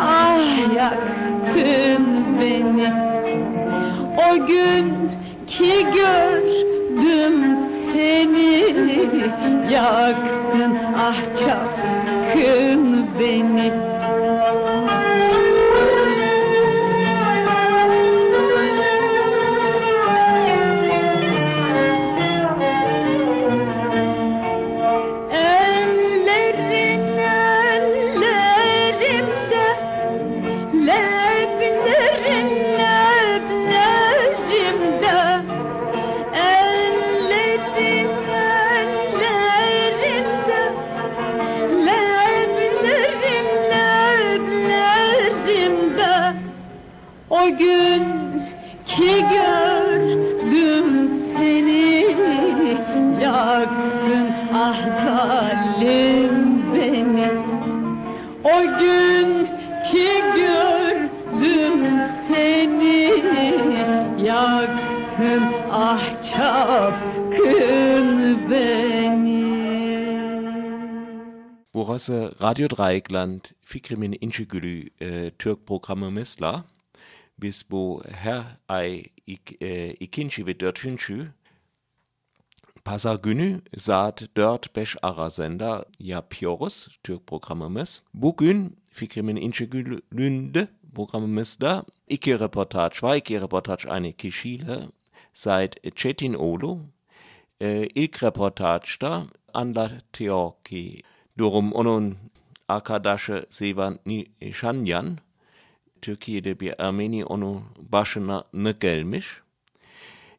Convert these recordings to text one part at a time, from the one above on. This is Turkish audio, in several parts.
ah yaktın beni. O gün ki gördüm seni yaktın. Ah çapkın beni Burası Radyo Dreieckland Fikrimin İnçigülü e, Türk programımızla biz bu her ay ik, e, ikinci ve dördüncü pazar günü saat 4-5 arasında yapıyoruz Türk programımız. Bugün Fikrimin İnçigülü'nde programımızda iki reportaj var. iki reportaj aynı kişiyle seit Çetin Oğlu. E, ilk reportajda anlatıyor ki durum onun arkadaşı Sevan Nişanyan Türkiye'de bir Ermeni onun başına ne gelmiş.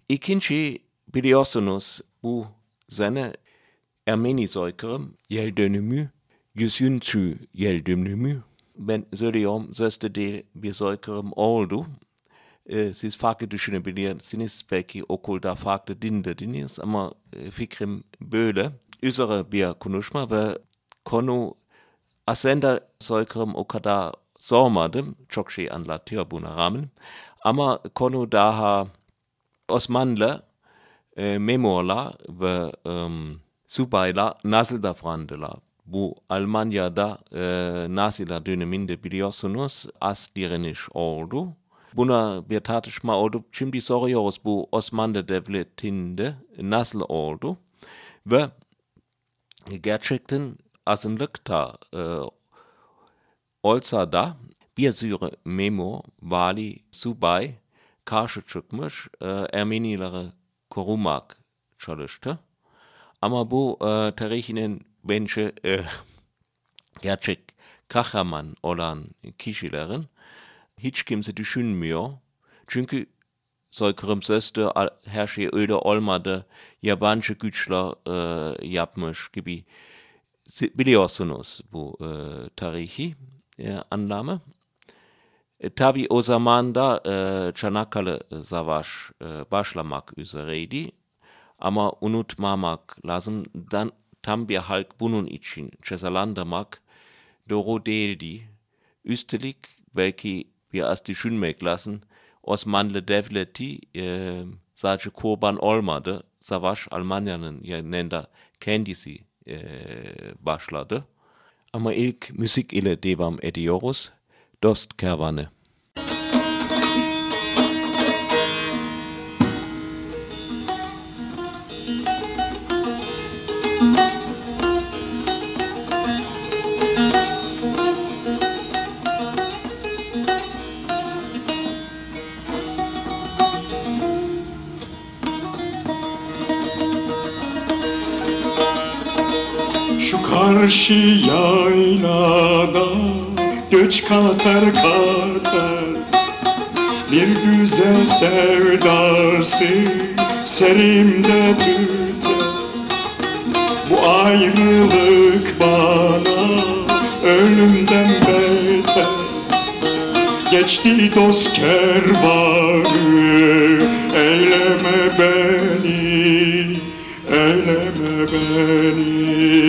İkinci biliyorsunuz bu sene Ermeni soykırım yıl dönümü, yüzüncü yıl dönümü. Ben söylüyorum, sözde değil bir soykırım oldu. E, siz farklı düşünebilirsiniz, belki okulda farklı dinlediniz ama e, fikrim böyle. Üzere bir konuşma ve konu aslında soykırım o kadar sormadım, çok şey anlatıyor buna. Ama konu daha Osmanlı e, memurlar ve um, subaylar nasıl davrandılar. Bu Almanya'da e, Naziler döneminde biliyorsunuz az direniş oldu. Buna bir tartışma oldu. Şimdi soruyoruz bu Osmanlı devletinde nasıl oldu. Ve gerçekten azınlıkta e, olsa da bir sürü memur, vali, subay karşı çıkmış e, Ermenilere korumak çalıştı. Ama bu e, tarihinin bence e, gerçek kahraman olan kişilerin hiç kimse düşünmüyor. Çünkü soykırım sözde her şey öyle olmadı, yabancı güçler e, gibi. Biliyorsunuz bu e, tarihi e, anlame. E, tabi o zaman da e, Çanakkale Savaş e, başlamak üzereydi. Ama unutmamak lazım. Dan, tam bir halk bunun için cezalandırmak doğru değildi. Üstelik belki biraz düşünmek lazım. Osmanlı devleti e, sadece kurban olmadı. savaş Almanya'nın yanında kendisi e, başladı. Ama ilk müzik ile devam ediyoruz. Dost Kervanı. Karşı yaylada göç katar katar. Bir güzel sevdası serimde tüter. Bu ayrılık bana ölümden beter. Geçti dost kervanı Eyleme beni Eyleme beni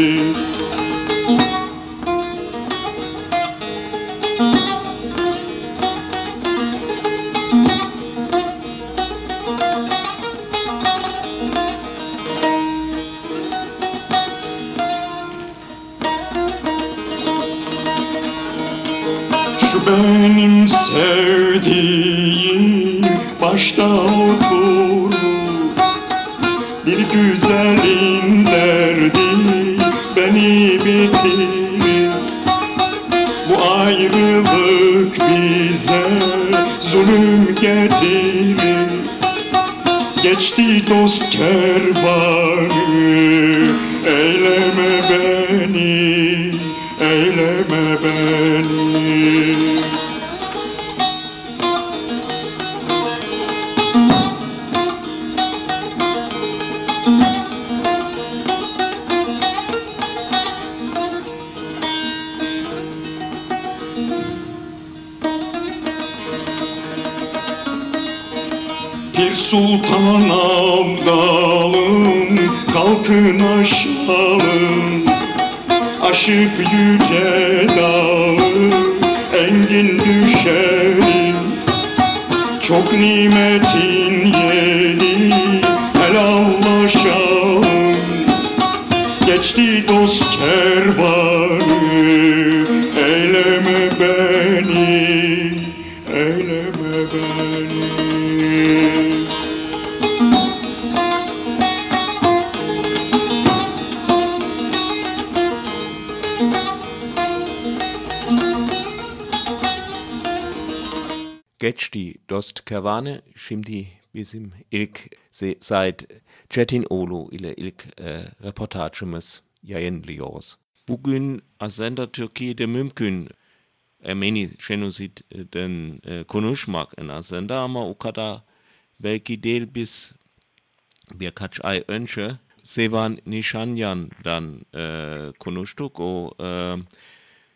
sultan abdalım kalkın aşalım Aşıp yüce dağı engin düşerim. Çok nimetin yeri helallaşalım. Geçti dost kervanı Eyleme beni Kervanı şimdi bizim ilk se- seit Çetin Oğlu ile ilk e, reportajımız yayınlıyoruz. Bugün Ascender Türkiye'de mümkün Ermeni genociden e, konuşmak en Ascender ama o kadar belki değil biz birkaç ay önce Sevan Nishanyan'dan e, konuştuk. O e,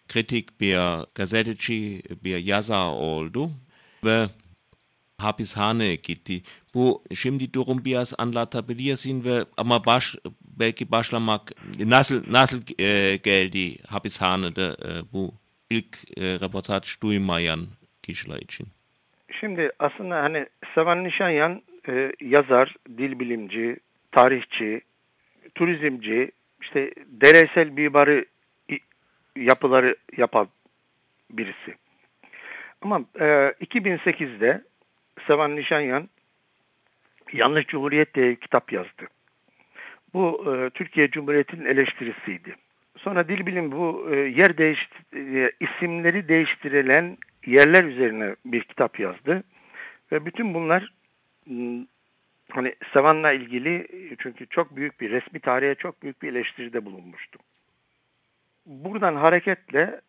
kritik bir gazeteci bir yazar oldu ve hapishane gitti. Bu şimdi durum biraz anlatabilirsin ve ama baş belki başlamak nasıl nasıl e, geldi hapishanede e, bu ilk e, reportaj duymayan kişiler için. Şimdi aslında hani Sevan Nişanyan e, yazar, dil bilimci, tarihçi, turizmci, işte deresel mimarı yapıları yapan birisi. Ama e, 2008'de Sevan Nişanyan Yanlış Cumhuriyet diye kitap yazdı. Bu e, Türkiye Cumhuriyeti'nin eleştirisiydi. Sonra dil bilim bu e, yer değiş e, isimleri değiştirilen yerler üzerine bir kitap yazdı. Ve bütün bunlar m, hani Sevan'la ilgili çünkü çok büyük bir resmi tarihe çok büyük bir eleştiride bulunmuştu. Buradan hareketle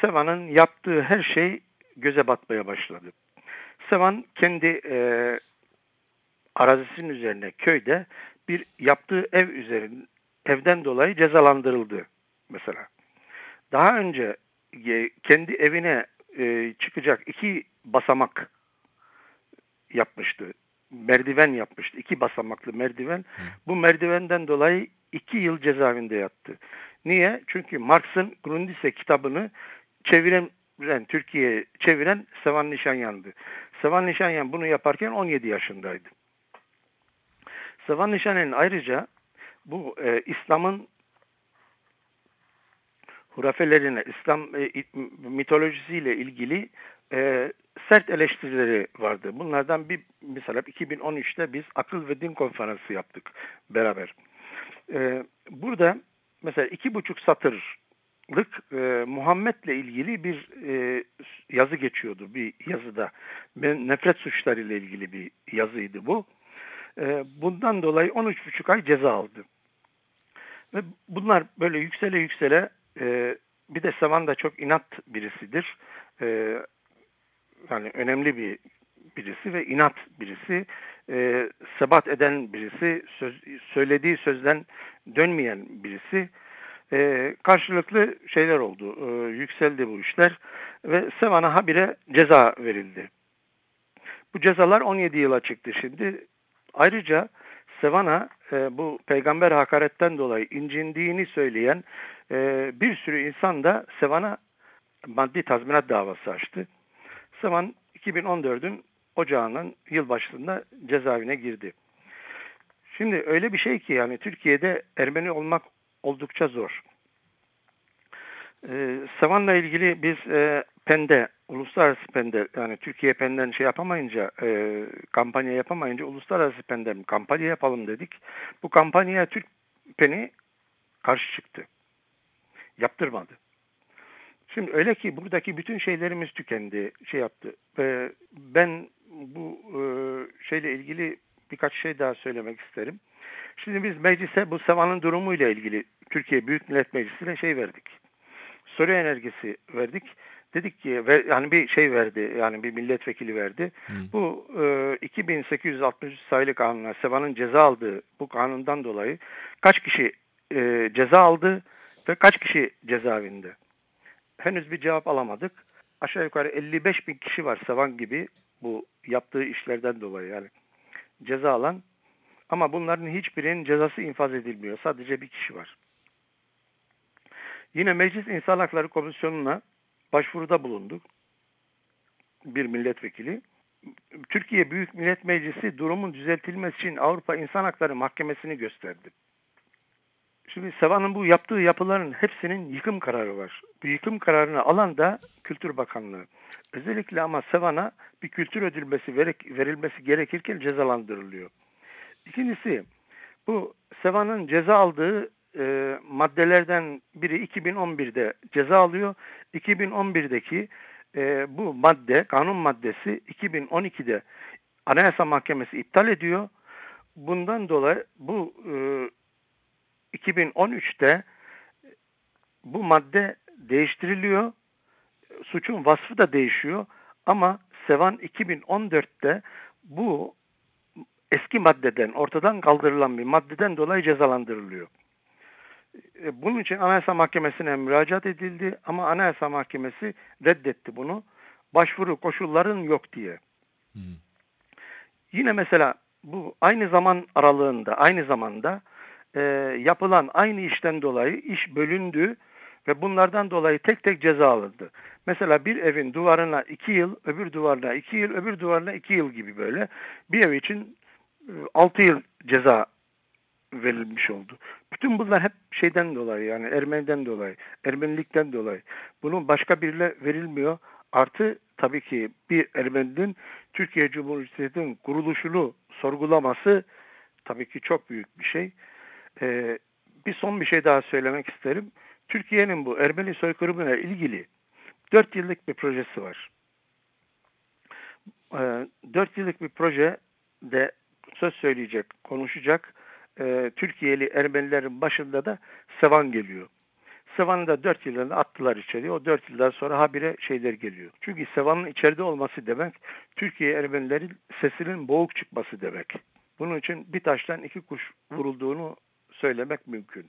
Sevan'ın yaptığı her şey göze batmaya başladı. Sevan kendi e, arazisinin üzerine köyde bir yaptığı ev üzerinde evden dolayı cezalandırıldı mesela. Daha önce e, kendi evine e, çıkacak iki basamak yapmıştı. Merdiven yapmıştı. iki basamaklı merdiven. Bu merdivenden dolayı iki yıl cezaevinde yattı. Niye? Çünkü Marx'ın Grundrisse kitabını çeviren Türkiye'ye çeviren Sevan Nişanyan'dı. Sevan Nişanyan bunu yaparken 17 yaşındaydı. Sevan Nişan'ın ayrıca bu e, İslam'ın hurafelerine, İslam e, mitolojisiyle ilgili e, sert eleştirileri vardı. Bunlardan bir mesela 2013'te biz akıl ve din konferansı yaptık beraber. E, burada mesela iki buçuk satırlık e, Muhammed'le ilgili bir e, yazı geçiyordu bir yazıda. Ben, nefret suçları ile ilgili bir yazıydı bu. E, bundan dolayı 13,5 ay ceza aldı. Ve bunlar böyle yüksele yüksele e, bir de Savan da çok inat birisidir. E, yani önemli bir birisi ve inat birisi. E, sebat eden birisi, söz, söylediği sözden dönmeyen birisi. E, karşılıklı şeyler oldu. E, yükseldi bu işler ve Sevan'a habire ceza verildi. Bu cezalar 17 yıla çıktı şimdi. Ayrıca Sevan'a e, bu peygamber hakaretten dolayı incindiğini söyleyen e, bir sürü insan da Sevan'a maddi tazminat davası açtı. Sevan 2014'ün ocağının yılbaşında cezaevine girdi. Şimdi öyle bir şey ki yani Türkiye'de Ermeni olmak oldukça zor. Ee, Sevan'la ilgili biz e, PEN'de, uluslararası PEN'de yani Türkiye PEN'den şey yapamayınca, e, kampanya yapamayınca uluslararası PEN'den kampanya yapalım dedik. Bu kampanyaya Türk PEN'i karşı çıktı. Yaptırmadı. Şimdi öyle ki buradaki bütün şeylerimiz tükendi, şey yaptı. Ee, ben bu e, şeyle ilgili birkaç şey daha söylemek isterim. Şimdi biz meclise bu Sevan'ın durumuyla ilgili Türkiye Büyük Millet Meclisi'ne şey verdik. Soru enerjisi verdik. Dedik ki yani bir şey verdi yani bir milletvekili verdi. Hı. Bu e, 2863 sayılı kanuna Sevan'ın ceza aldığı bu kanundan dolayı kaç kişi e, ceza aldı ve kaç kişi cezaevinde? Henüz bir cevap alamadık. Aşağı yukarı 55 bin kişi var Sevan gibi bu yaptığı işlerden dolayı yani ceza alan ama bunların hiçbirinin cezası infaz edilmiyor. Sadece bir kişi var. Yine Meclis İnsan Hakları Komisyonu'na başvuruda bulunduk. Bir milletvekili. Türkiye Büyük Millet Meclisi durumun düzeltilmesi için Avrupa İnsan Hakları Mahkemesi'ni gösterdi. Şimdi Sevan'ın bu yaptığı yapıların hepsinin yıkım kararı var. Bu yıkım kararını alan da Kültür Bakanlığı. Özellikle ama Sevan'a bir kültür ödülmesi verilmesi gerekirken cezalandırılıyor. İkincisi bu Sevan'ın ceza aldığı e, maddelerden biri 2011'de ceza alıyor. 2011'deki e, bu madde, kanun maddesi 2012'de Anayasa Mahkemesi iptal ediyor. Bundan dolayı bu e, 2013'te bu madde değiştiriliyor. Suçun vasfı da değişiyor. Ama Sevan 2014'te bu eski maddeden, ortadan kaldırılan bir maddeden dolayı cezalandırılıyor. E, bunun için Anayasa Mahkemesi'ne müracaat edildi ama Anayasa Mahkemesi reddetti bunu. Başvuru koşulların yok diye. Hmm. Yine mesela bu aynı zaman aralığında, aynı zamanda e, yapılan aynı işten dolayı iş bölündü ve bunlardan dolayı tek tek ceza alındı. Mesela bir evin duvarına iki yıl, öbür duvarına iki yıl, öbür duvarına iki yıl gibi böyle bir ev için e, altı yıl ceza verilmiş oldu. Bütün bunlar hep şeyden dolayı yani Ermeniden dolayı, Ermenilikten dolayı. Bunun başka birine verilmiyor. Artı tabii ki bir Ermeninin Türkiye Cumhuriyeti'nin kuruluşunu sorgulaması tabii ki çok büyük bir şey. Ee, bir son bir şey daha söylemek isterim. Türkiye'nin bu Ermeni soykırımına ilgili 4 yıllık bir projesi var. Ee, 4 yıllık bir projede söz söyleyecek, konuşacak e, Türkiye'li Ermenilerin başında da Sevan geliyor. Sevan'ı da 4 yılında attılar içeri. O 4 yıldan sonra habire şeyler geliyor. Çünkü Sevan'ın içeride olması demek Türkiye Ermenilerin sesinin boğuk çıkması demek. Bunun için bir taştan iki kuş vurulduğunu söylemek mümkün.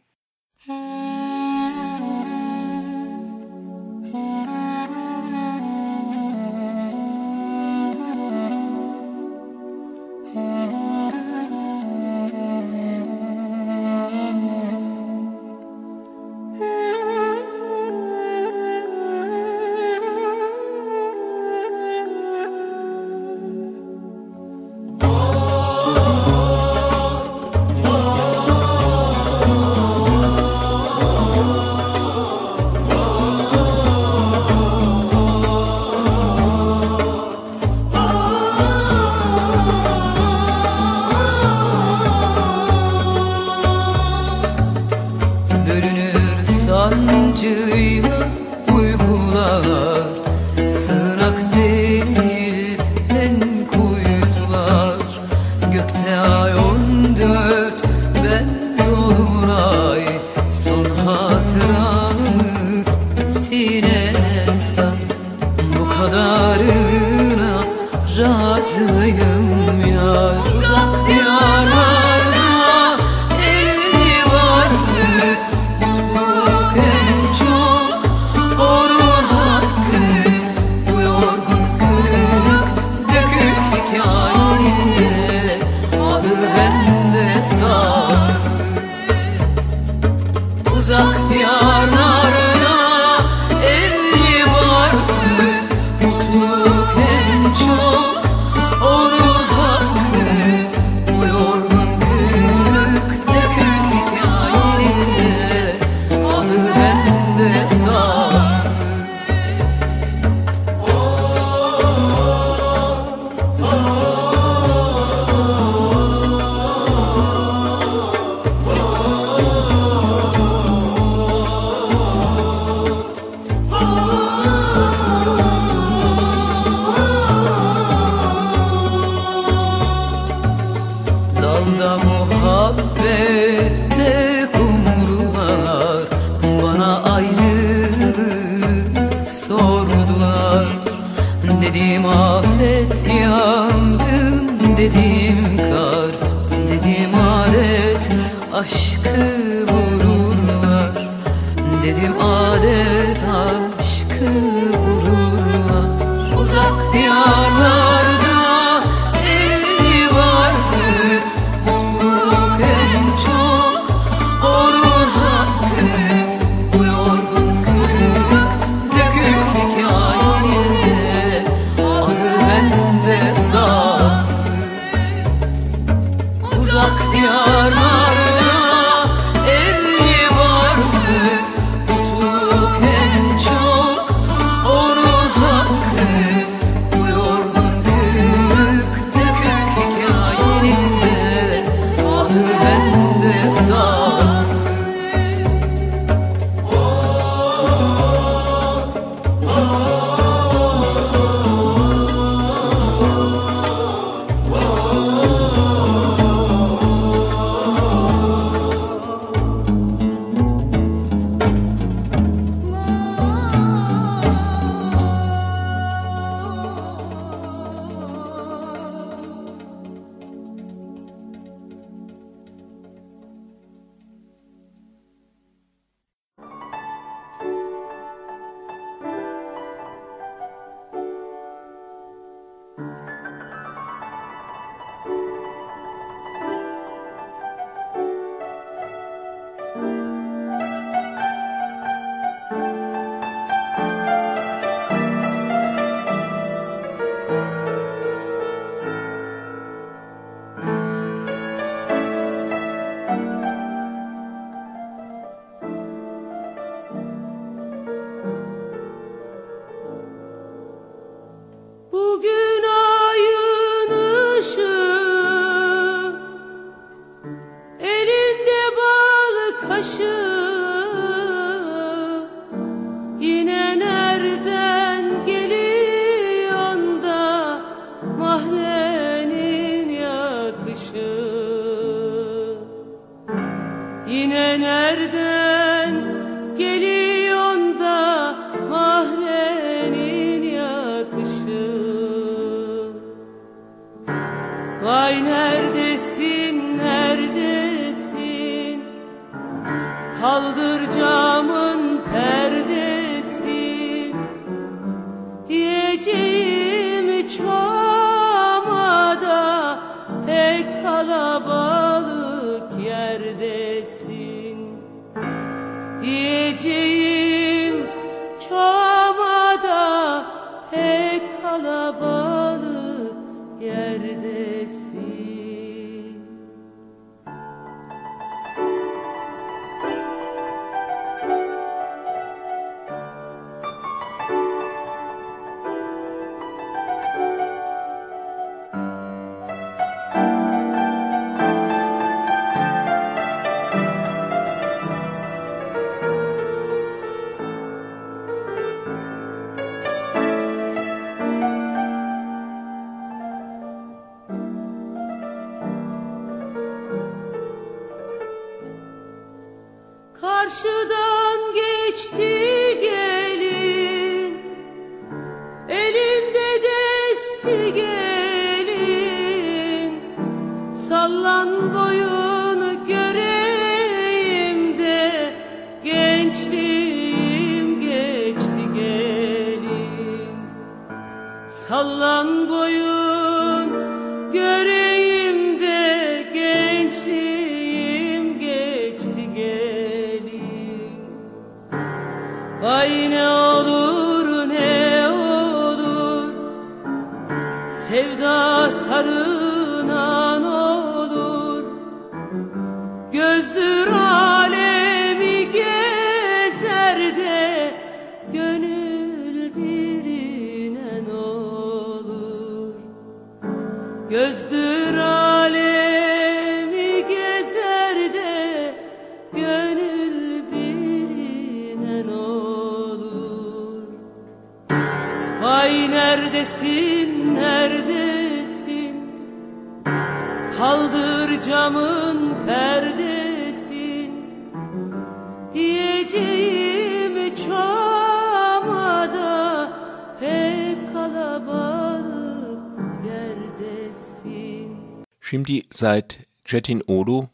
Odu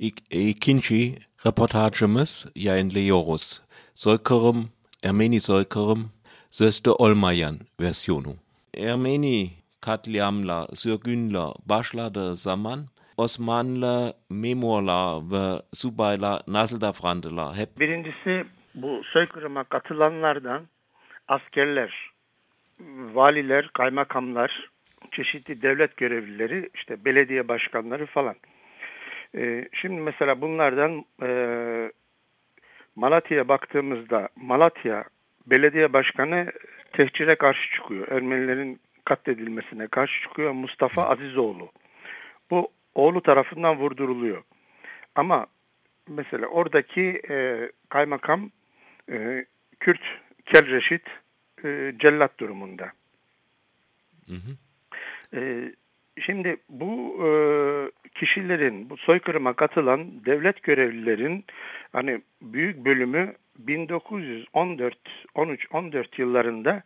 ik- ikinci reportajımız yayınlıyoruz. Soykırım, Ermeni soykırım, sözde olmayan versiyonu. Ermeni katliamla, sürgünler başladığı zaman Osmanlı memurlar ve subaylar nasıl davrandılar? Hep Birincisi bu soykırıma katılanlardan askerler, valiler, kaymakamlar, çeşitli devlet görevlileri, işte belediye başkanları falan. Ee, şimdi mesela bunlardan e, Malatya'ya baktığımızda Malatya belediye başkanı tehcire karşı çıkıyor. Ermenilerin katledilmesine karşı çıkıyor Mustafa Azizoğlu. Bu oğlu tarafından vurduruluyor. Ama mesela oradaki e, kaymakam e, Kürt Kelreşit e, cellat durumunda. E, şimdi bu e, kişilerin, bu soykırıma katılan devlet görevlilerin hani büyük bölümü 1914, 13, 14 yıllarında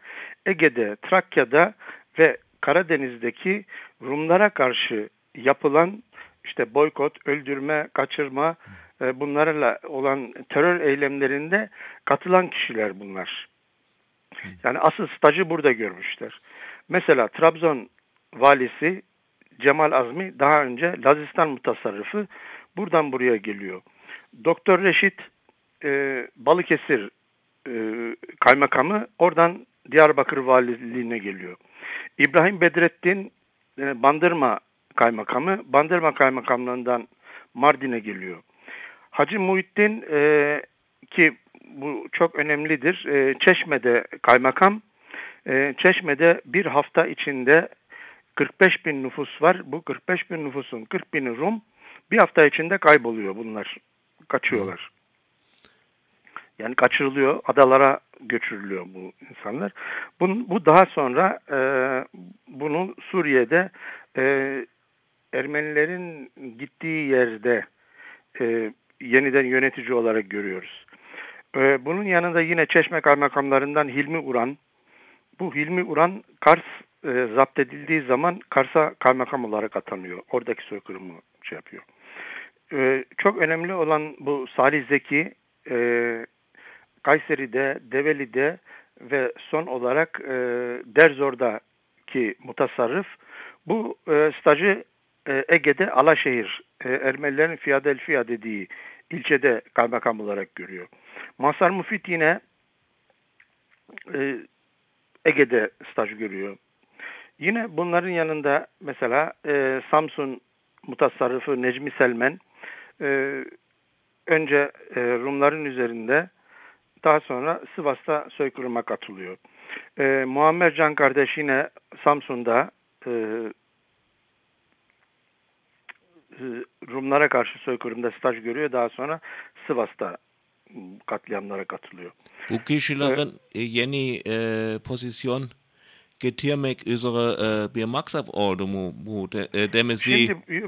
Ege'de, Trakya'da ve Karadeniz'deki Rumlara karşı yapılan işte boykot, öldürme, kaçırma e, bunlarla olan terör eylemlerinde katılan kişiler bunlar. Yani asıl stajı burada görmüşler. Mesela Trabzon valisi Cemal Azmi daha önce Lazistan mutasarrıfı buradan buraya geliyor. Doktor Reşit e, Balıkesir e, kaymakamı oradan Diyarbakır valiliğine geliyor. İbrahim Bedrettin e, Bandırma kaymakamı Bandırma kaymakamlığından Mardin'e geliyor. Hacı Muhittin e, ki bu çok önemlidir. E, Çeşme'de kaymakam. E, Çeşme'de bir hafta içinde 45 bin nüfus var. Bu 45 bin nüfusun 40 bini Rum. Bir hafta içinde kayboluyor bunlar. Kaçıyorlar. Yani kaçırılıyor, adalara götürülüyor bu insanlar. Bunun, bu daha sonra e, bunu Suriye'de e, Ermenilerin gittiği yerde e, yeniden yönetici olarak görüyoruz. E, bunun yanında yine Çeşme kaymakamlarından Hilmi Uran. Bu Hilmi Uran Kars e, zapt edildiği zaman Kars'a kaymakam olarak atanıyor. Oradaki soykırımı şey yapıyor. E, çok önemli olan bu Salih Zeki e, Kayseri'de, Develi'de ve son olarak e, Derzor'daki mutasarrıf bu e, stajı e, Ege'de Alaşehir, e, Ermenilerin Fiyadelfiya dediği ilçede kaymakam olarak görüyor. Masar Mufit yine e, Ege'de staj görüyor. Yine bunların yanında mesela e, Samsun mutasarrıfı Necmi Selmen e, önce e, Rumların üzerinde daha sonra Sivas'ta soykırıma katılıyor. E, Muammer Can kardeş yine Samsun'da e, e, Rumlara karşı soykırımda staj görüyor. Daha sonra Sivas'ta katliamlara katılıyor. Bu kişilerin e, yeni e, pozisyon getirmek üzere e, bir maksat oldu mu? Bu de, e, demek ki Şimdi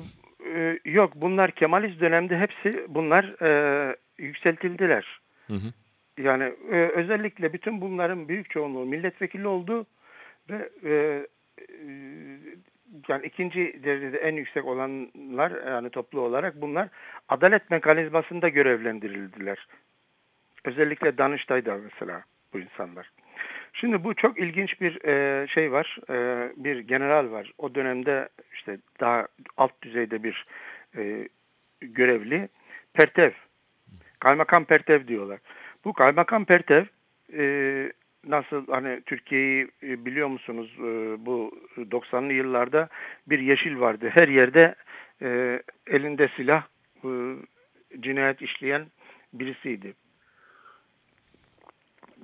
e, yok bunlar Kemalist dönemde hepsi bunlar e, yükseltildiler. Hı hı. Yani e, özellikle bütün bunların büyük çoğunluğu milletvekili oldu ve e, e, yani ikinci derecede en yüksek olanlar yani toplu olarak bunlar adalet mekanizmasında görevlendirildiler. Özellikle Danıştay'da mesela bu insanlar. Şimdi bu çok ilginç bir e, şey var. E, bir general var. O dönemde işte daha alt düzeyde bir e, görevli. Pertev. Kaymakam Pertev diyorlar. Bu Kaymakam Pertev nasıl hani Türkiye'yi biliyor musunuz bu 90'lı yıllarda bir yeşil vardı. Her yerde elinde silah cinayet işleyen birisiydi.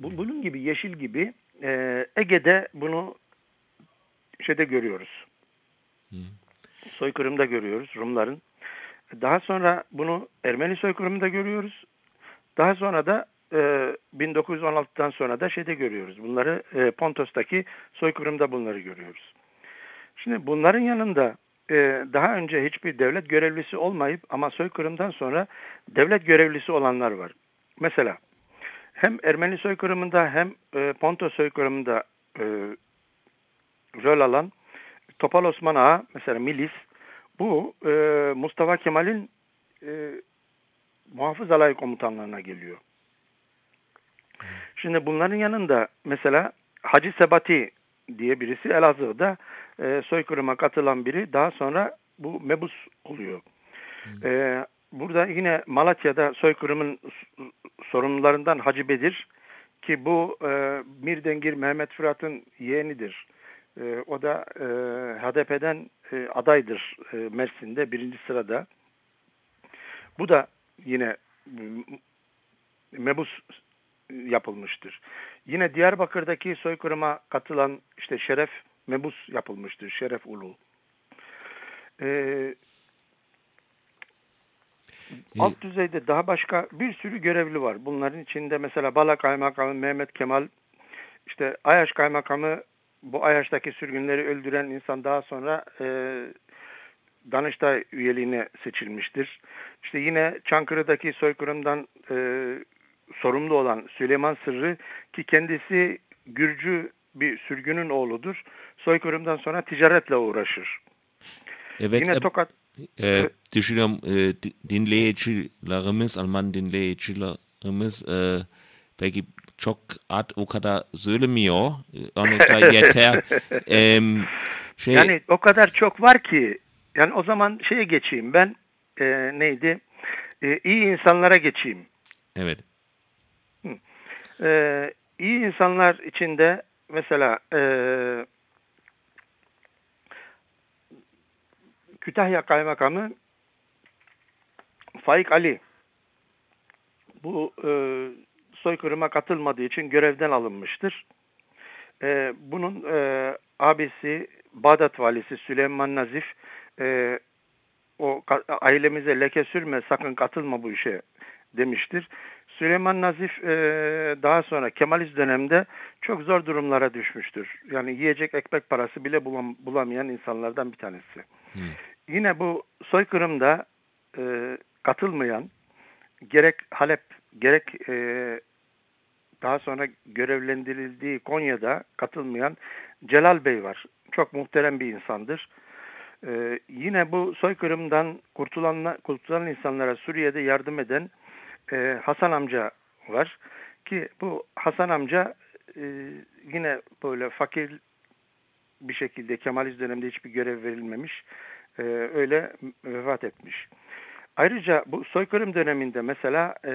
Bu, bunun gibi yeşil gibi e, Ege'de bunu şeyde görüyoruz. Soykırımda görüyoruz Rumların. Daha sonra bunu Ermeni soykırımında görüyoruz. Daha sonra da e, 1916'dan sonra da şeyde görüyoruz. Bunları e, Pontos'taki soykırımda bunları görüyoruz. Şimdi bunların yanında e, daha önce hiçbir devlet görevlisi olmayıp ama soykırımdan sonra devlet görevlisi olanlar var. Mesela hem Ermeni soykırımında hem e, Pontos soykırımında e, rol alan Topal Osman Ağa mesela milis Bu e, Mustafa Kemal'in e, muhafız alay komutanlarına geliyor. Şimdi bunların yanında mesela Hacı Sebati diye birisi Elazığ'da e, soykırıma katılan biri daha sonra bu mebus oluyor. E, burada yine Malatya'da soykırımın s- sorumlularından Hacı Bedir ki bu e, Mirdengir Mehmet Fırat'ın yeğenidir. E, o da e, HDP'den e, adaydır e, Mersin'de birinci sırada. Bu da yine mebus yapılmıştır. Yine Diyarbakır'daki soykırıma katılan işte Şeref Mebus yapılmıştır. Şeref Ulu. Ee, alt düzeyde daha başka bir sürü görevli var. Bunların içinde mesela Bala Kaymakamı Mehmet Kemal, işte Ayaş Kaymakamı bu Ayaş'taki sürgünleri öldüren insan daha sonra e, Danıştay üyeliğine seçilmiştir. İşte yine Çankırı'daki soykırımdan e, sorumlu olan Süleyman Sırrı ki kendisi Gürcü bir sürgünün oğludur. Soykırımdan sonra ticaretle uğraşır. Evet, Yine e, Tokat e, düşünüyorum e, di- dinleyicilerimiz, Alman dinleyicilerimiz e, belki çok ad o kadar söylemiyor. E, Örnekler yeter. Em, şey, yani o kadar çok var ki yani o zaman şeye geçeyim ben e, neydi E, iyi insanlara geçeyim. evet. Ee, iyi insanlar içinde mesela e, Kütahya Kaymakamı Faik Ali bu e, soykırıma katılmadığı için görevden alınmıştır. E, bunun e, abisi Bağdat valisi Süleyman Nazif e, o ailemize leke sürme sakın katılma bu işe demiştir. Süleyman Nazif e, daha sonra Kemalist dönemde çok zor durumlara düşmüştür. Yani yiyecek ekmek parası bile bulam, bulamayan insanlardan bir tanesi. Yine bu soykırımda e, katılmayan gerek Halep gerek e, daha sonra görevlendirildiği Konya'da katılmayan Celal Bey var. Çok muhterem bir insandır. Ee, yine bu soykırımdan kurtulan, kurtulan insanlara Suriye'de yardım eden e, Hasan amca var. Ki bu Hasan amca e, yine böyle fakir bir şekilde Kemaliz döneminde hiçbir görev verilmemiş. E, öyle vefat etmiş. Ayrıca bu soykırım döneminde mesela e,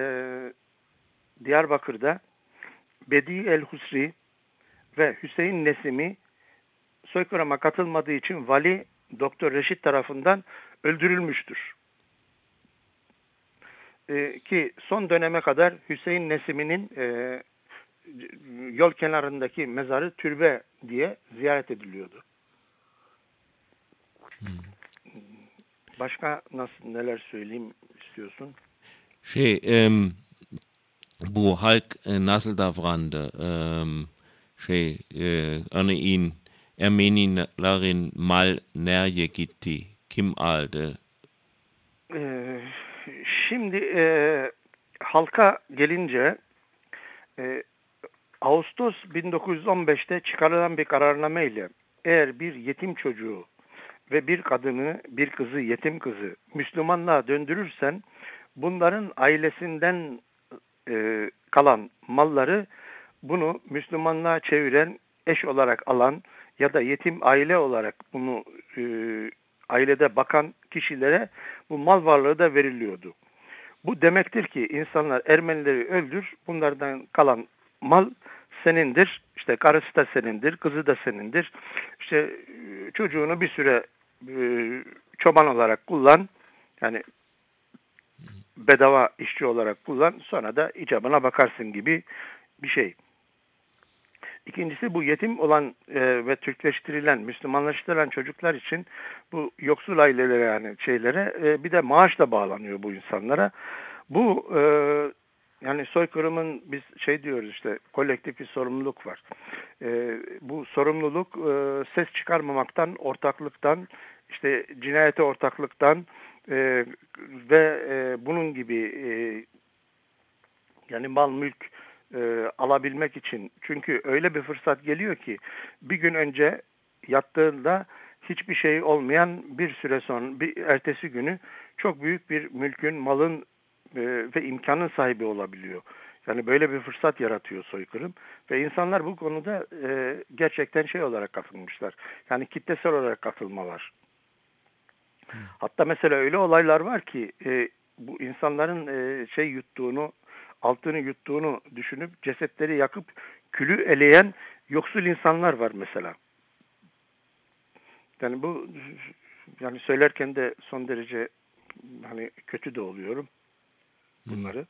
Diyarbakır'da Bedi El Husri ve Hüseyin Nesimi soykırıma katılmadığı için vali Doktor Reşit tarafından öldürülmüştür. Ee, ki son döneme kadar Hüseyin Nesimi'nin e, yol kenarındaki mezarı türbe diye ziyaret ediliyordu. Başka nasıl neler söyleyeyim istiyorsun? Şey, em, bu halk e, nasıl davrandı? Em, şey, e, örneğin Ermenilerin mal nereye gitti? Kim aldı? Ee, şimdi e, halka gelince e, Ağustos 1915'te çıkarılan bir kararname ile eğer bir yetim çocuğu ve bir kadını, bir kızı, yetim kızı Müslümanlığa döndürürsen bunların ailesinden e, kalan malları bunu Müslümanlığa çeviren eş olarak alan ya da yetim aile olarak bunu e, ailede bakan kişilere bu mal varlığı da veriliyordu. Bu demektir ki insanlar Ermenileri öldür, bunlardan kalan mal senindir. İşte karısı da senindir, kızı da senindir. İşte e, çocuğunu bir süre e, çoban olarak kullan. Yani bedava işçi olarak kullan. Sonra da icabına bakarsın gibi bir şey. İkincisi bu yetim olan e, ve Türkleştirilen, Müslümanlaştırılan çocuklar için bu yoksul ailelere yani şeylere e, bir de maaşla bağlanıyor bu insanlara. Bu e, yani soykırımın biz şey diyoruz işte kolektif bir sorumluluk var. E, bu sorumluluk e, ses çıkarmamaktan, ortaklıktan, işte cinayete ortaklıktan e, ve e, bunun gibi e, yani mal mülk e, alabilmek için. Çünkü öyle bir fırsat geliyor ki bir gün önce yattığında hiçbir şey olmayan bir süre sonra bir ertesi günü çok büyük bir mülkün, malın e, ve imkanın sahibi olabiliyor. Yani böyle bir fırsat yaratıyor soykırım ve insanlar bu konuda e, gerçekten şey olarak katılmışlar. Yani kitlesel olarak katılmalar. Hatta mesela öyle olaylar var ki e, bu insanların e, şey yuttuğunu, altını yuttuğunu düşünüp cesetleri yakıp külü eleyen yoksul insanlar var mesela. Yani bu yani söylerken de son derece hani kötü de oluyorum bunları.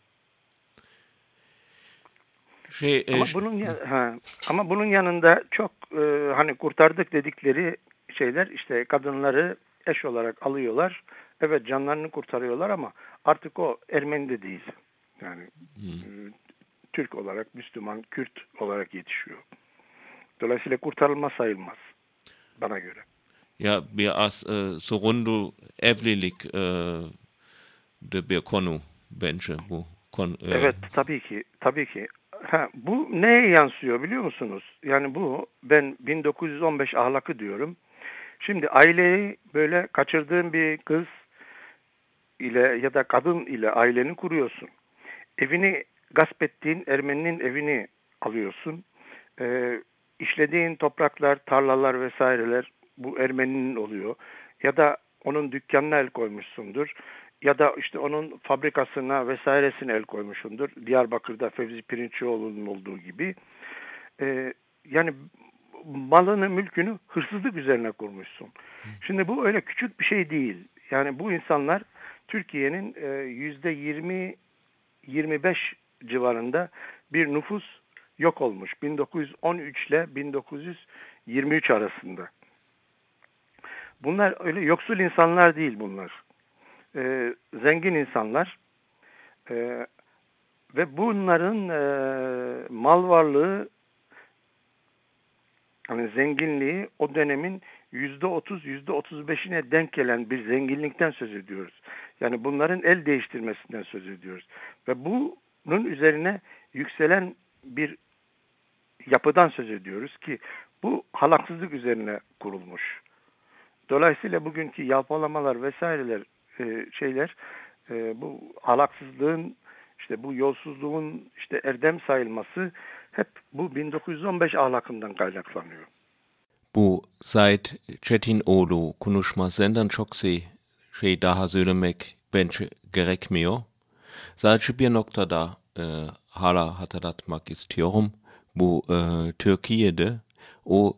Şey, e, Ama bunun ya- ha, ama bunun yanında çok e, hani kurtardık dedikleri şeyler işte kadınları eş olarak alıyorlar. Evet canlarını kurtarıyorlar ama artık o Ermeni de değil. Yani e, Türk olarak, Müslüman, Kürt olarak yetişiyor. Dolayısıyla kurtarılma sayılmaz bana göre. ja, bir as e, sorundu evlilik e, de bir konu bence bu. Kon, e, Evet tabii ki tabii ki. Ha, bu neye yansıyor biliyor musunuz? Yani bu ben 1915 ahlakı diyorum. Şimdi aileyi böyle kaçırdığın bir kız ile ya da kadın ile aileni kuruyorsun. Evini gasp ettiğin Ermeninin evini alıyorsun. Ee, işlediğin topraklar, tarlalar vesaireler bu Ermeninin oluyor. Ya da onun dükkanına el koymuşsundur. Ya da işte onun fabrikasına vesairesine el koymuşsundur. Diyarbakır'da Fevzi Pirinçoğlu'nun olduğu gibi. Ee, yani malını, mülkünü hırsızlık üzerine kurmuşsun. Şimdi bu öyle küçük bir şey değil. Yani bu insanlar Türkiye'nin e, yüzde 20-25 civarında bir nüfus yok olmuş. 1913 ile 1923 arasında. Bunlar öyle yoksul insanlar değil bunlar. Ee, zengin insanlar. Ee, ve bunların e, mal varlığı hani zenginliği o dönemin yüzde otuz, yüzde otuz beşine denk gelen bir zenginlikten söz ediyoruz. Yani bunların el değiştirmesinden söz ediyoruz. Ve bunun üzerine yükselen bir yapıdan söz ediyoruz ki bu halaksızlık üzerine kurulmuş. Dolayısıyla bugünkü yalpalamalar vesaireler e, şeyler e, bu halaksızlığın işte bu yolsuzluğun işte erdem sayılması hep bu 1915 ahlakından kaynaklanıyor. Bu seit Çetin Oğlu konuşmasından çok şey, şey daha söylemek bence gerekmiyor. Sadece bir noktada e, hala hatırlatmak istiyorum. Bu e, Türkiye'de o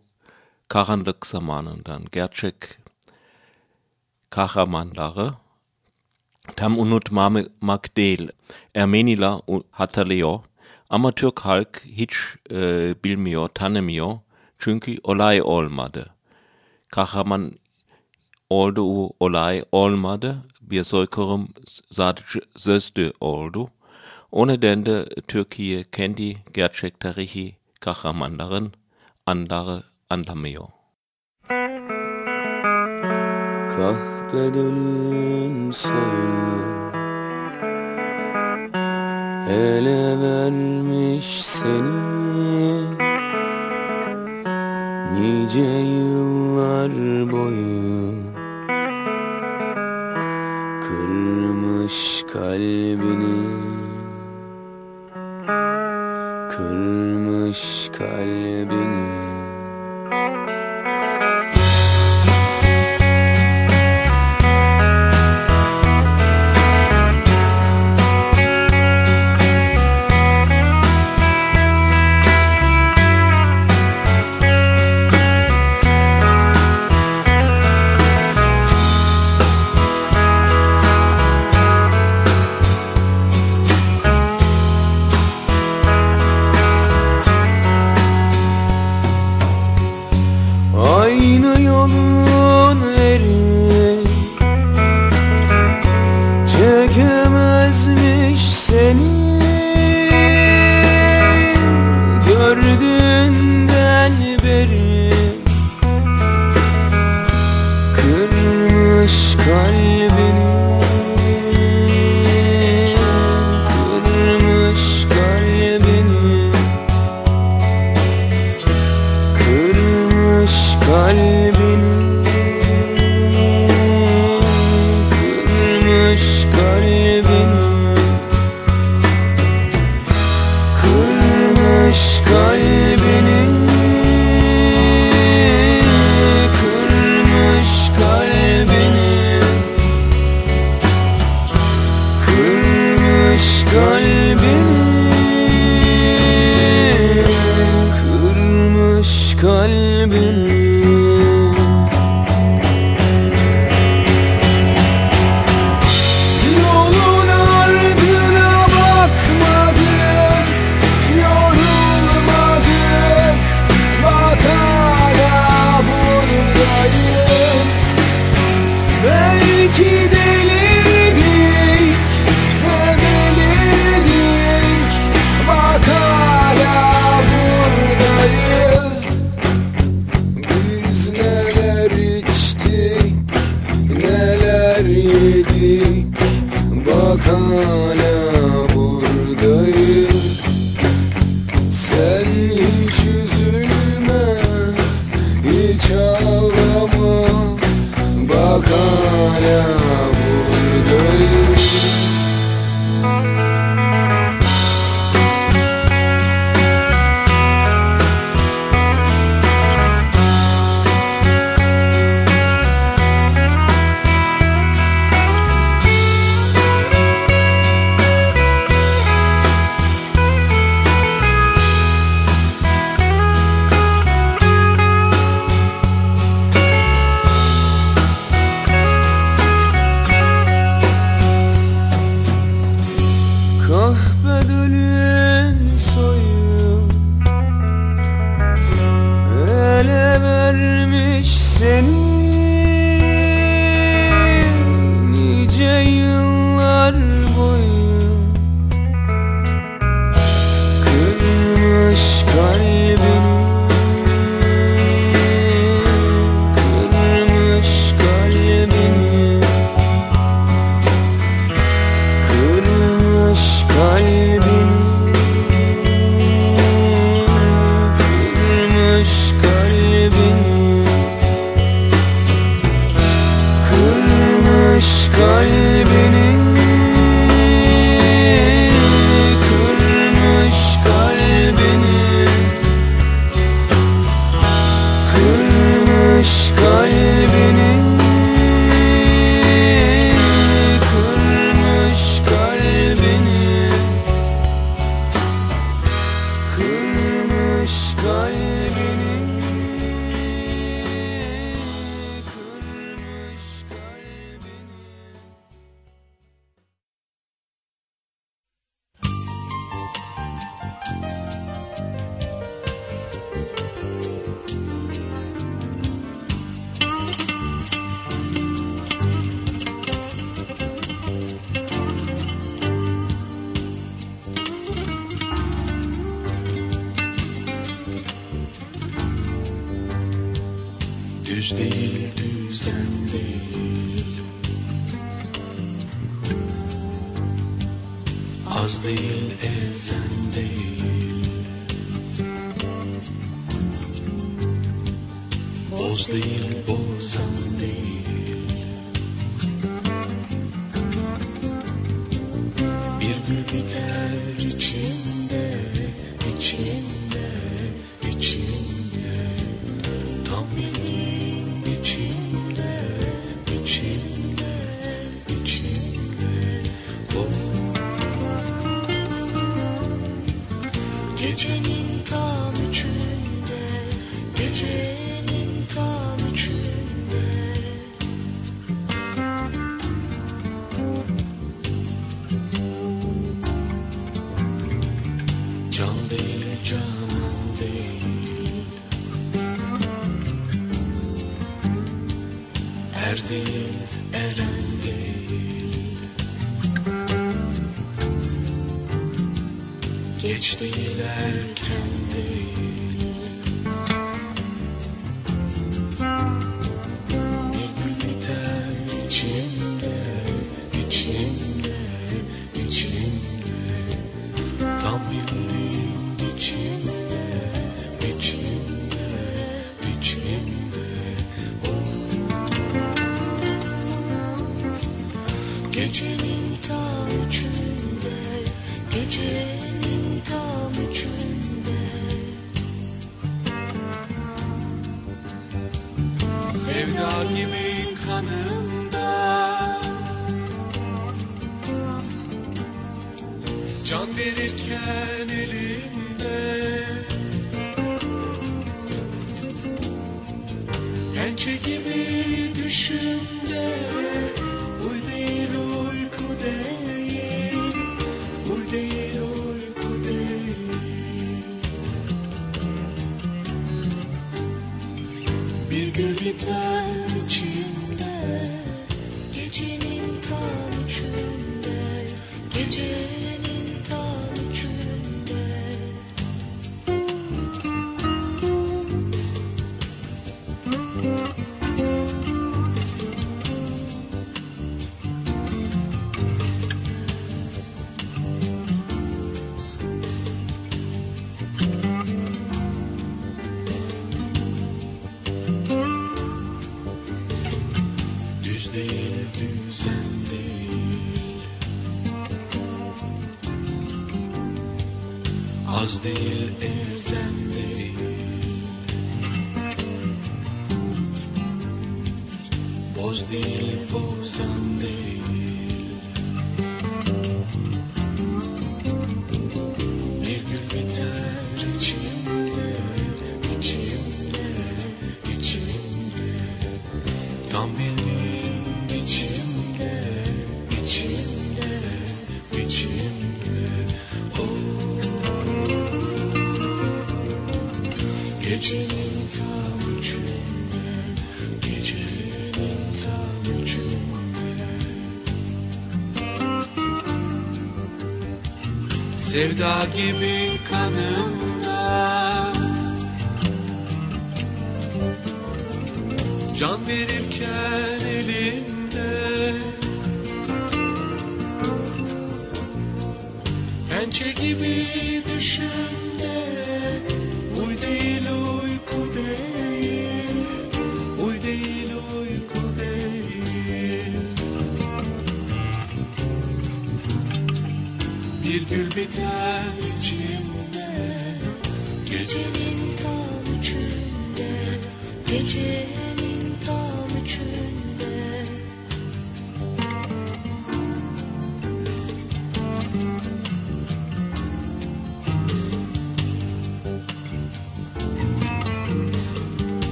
karanlık zamanından gerçek kahramanları tam unutmamak değil. Ermeniler hatırlıyor ama Türk halk hiç e, bilmiyor, tanımıyor. Çünkü olay olmadı. Kahraman oldu olay olmadı. Bir soykırım sadece sözde oldu. O nedenle Türkiye kendi gerçek tarihi kahramanların andere anlamıyor. Kahpedülün sayı Ele vermiş seni. Nice yıllar boyu Kırmış kalbini. Kırmış kalbini gun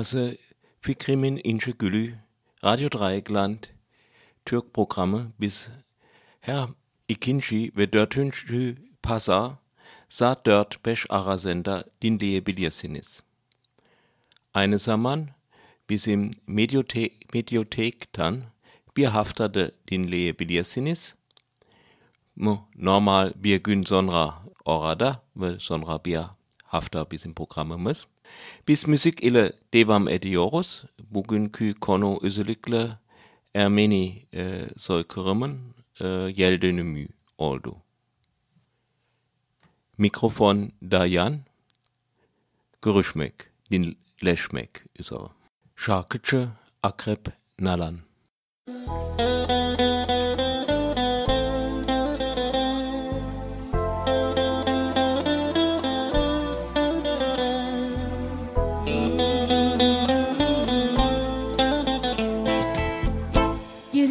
Burası Fikrimin İnce Gülü, Radyo Dreieckland, Türk programı biz her ikinci ve dördüncü pazar saat dört beş arasında dinleyebilirsiniz. Aynı zaman bizim Mediote Mediotek'tan bir haftada dinleyebilirsiniz. Normal bir gün sonra orada ve sonra bir hafta bizim programımız. Biz müzik ile devam ediyoruz. Bugünkü konu özellikle Ermeni e, soykırımın e, yıl dönümü oldu. Mikrofon Dayan, görüşmek, dinleşmek üzere. Şarkıcı Akrep Nalan.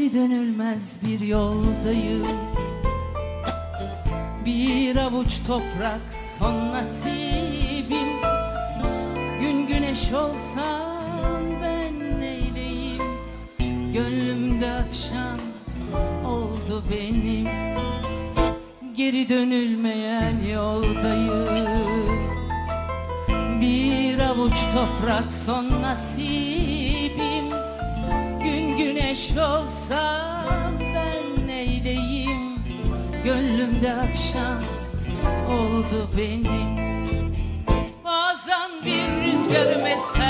Geri dönülmez bir yoldayım. Bir avuç toprak son nasibim. Gün güneş olsam ben neyleyim? Gönlümde akşam oldu benim. Geri dönülmeyen yoldayım. Bir avuç toprak son nasibim Kış olsam ben neyleyim? Gönlümde akşam oldu benim. Bazen bir rüzgarım eser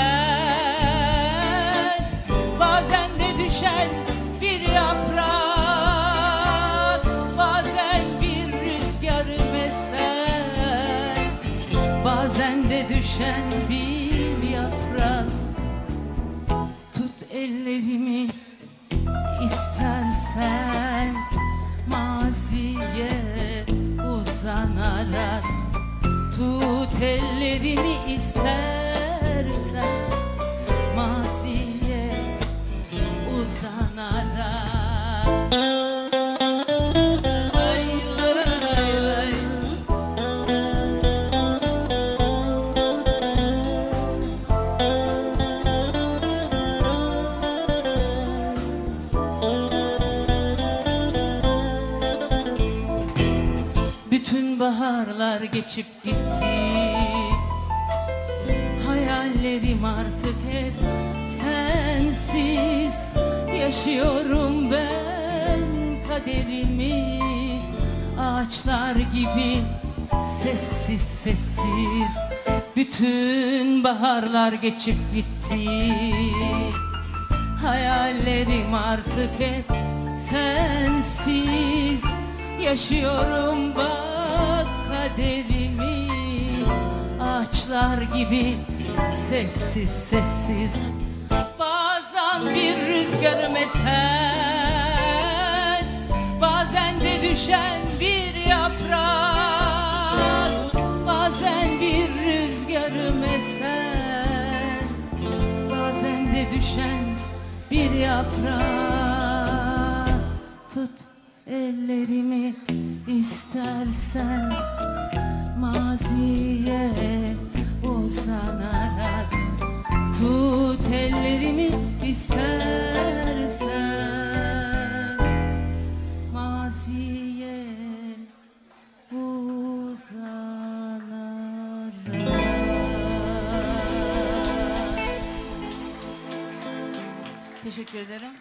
Bazen de düşen bir yaprak Bazen bir rüzgarım eser Bazen de düşen bir yaprak. Tut ellerimi istersen geçip gitti. Hayallerim artık hep sensiz. Yaşıyorum ben kaderimi. Ağaçlar gibi sessiz sessiz. Bütün baharlar geçip gitti. Hayallerim artık hep sensiz. Yaşıyorum bak kaderimi Ağaçlar gibi sessiz sessiz. Bazen bir rüzgarım eser Bazen de düşen bir yaprak Bazen bir rüzgarım eser Bazen de düşen bir yaprak. Tut ellerimi istersen Maziye uzanarak Tut ellerimi istersen Maziye uzanarak Teşekkür ederim.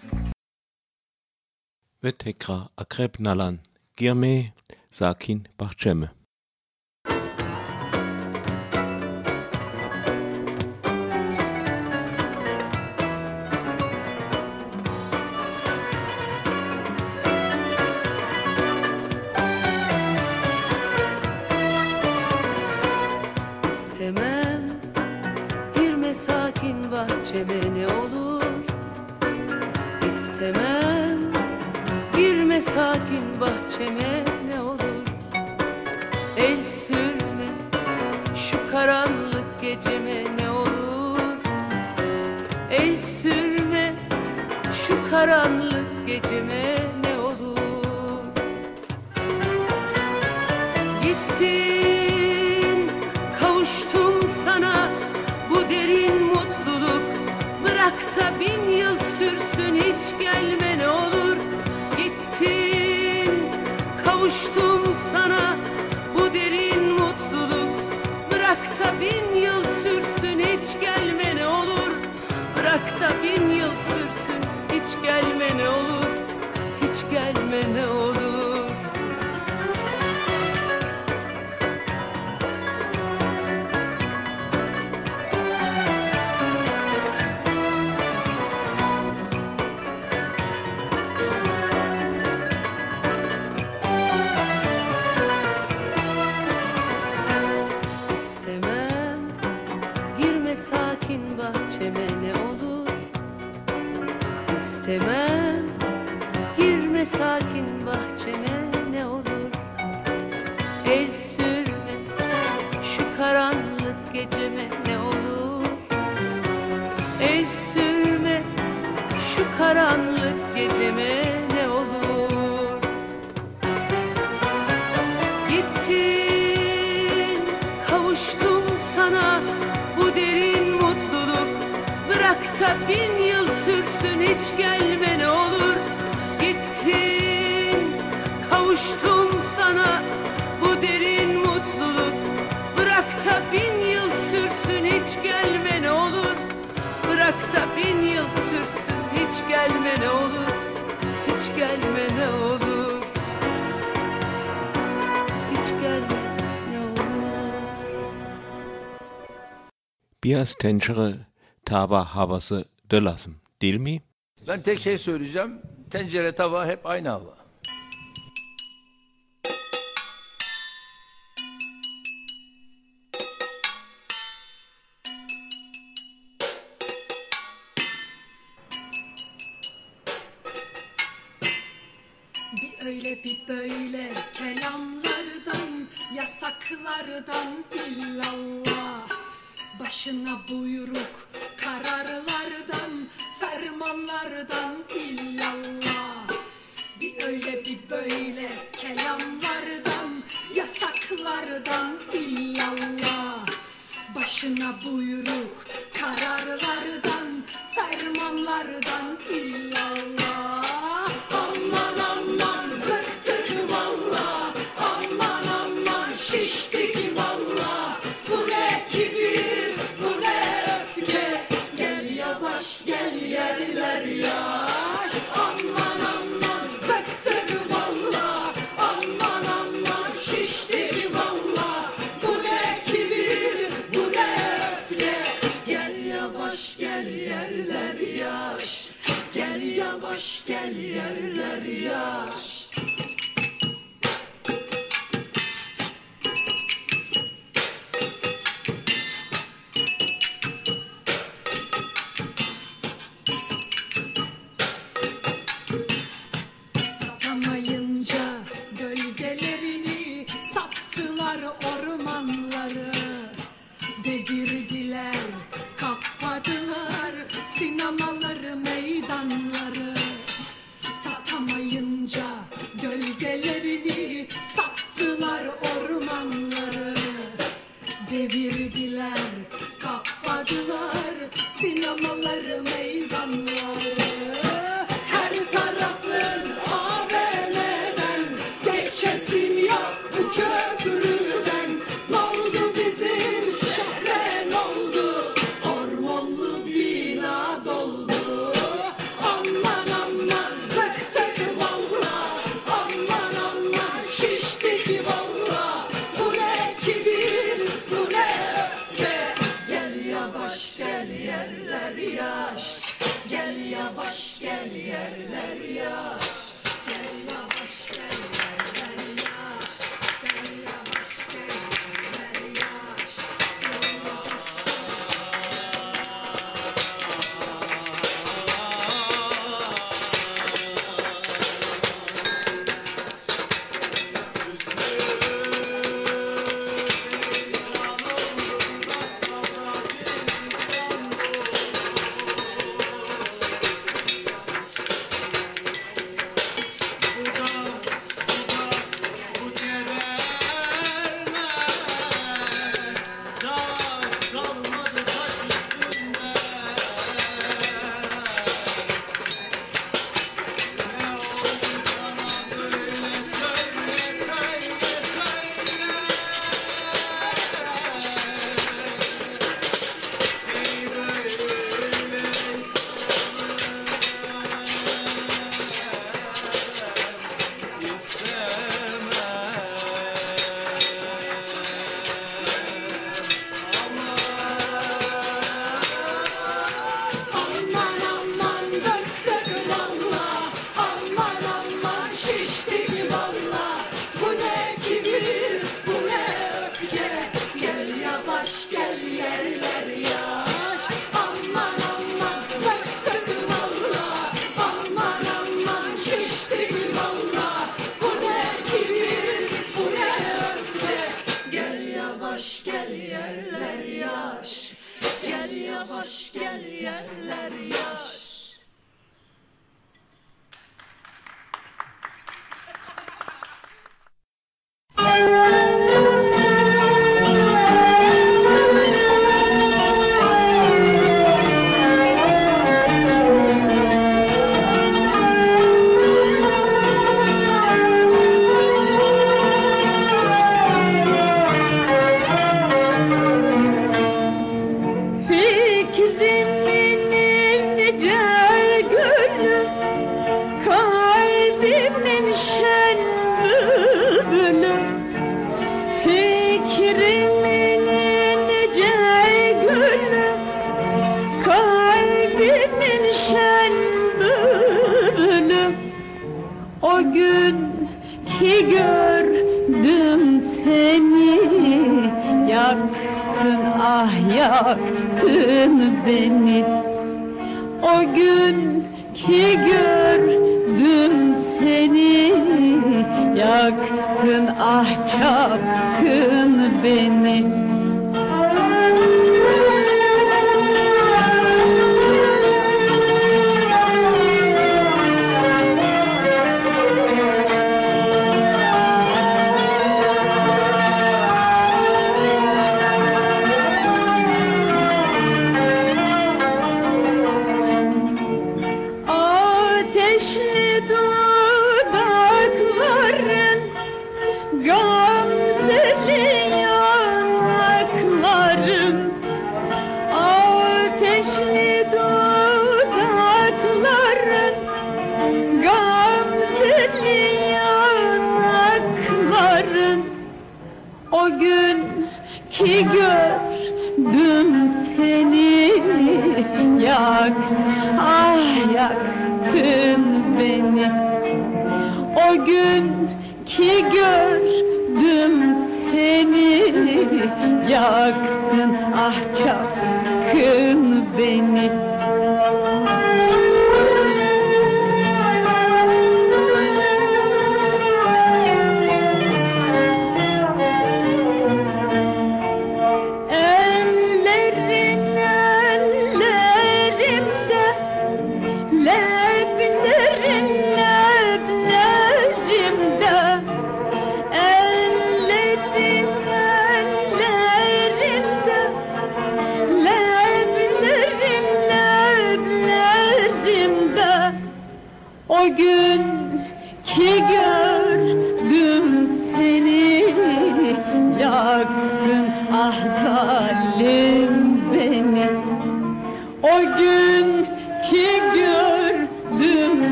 Ve tekrar Akrep Nalan, Girme Sakin Bahçemi. Biraz tencere tava havası da lazım değil mi? Ben tek şey söyleyeceğim. Tencere tava hep aynı hava. Gölgeleri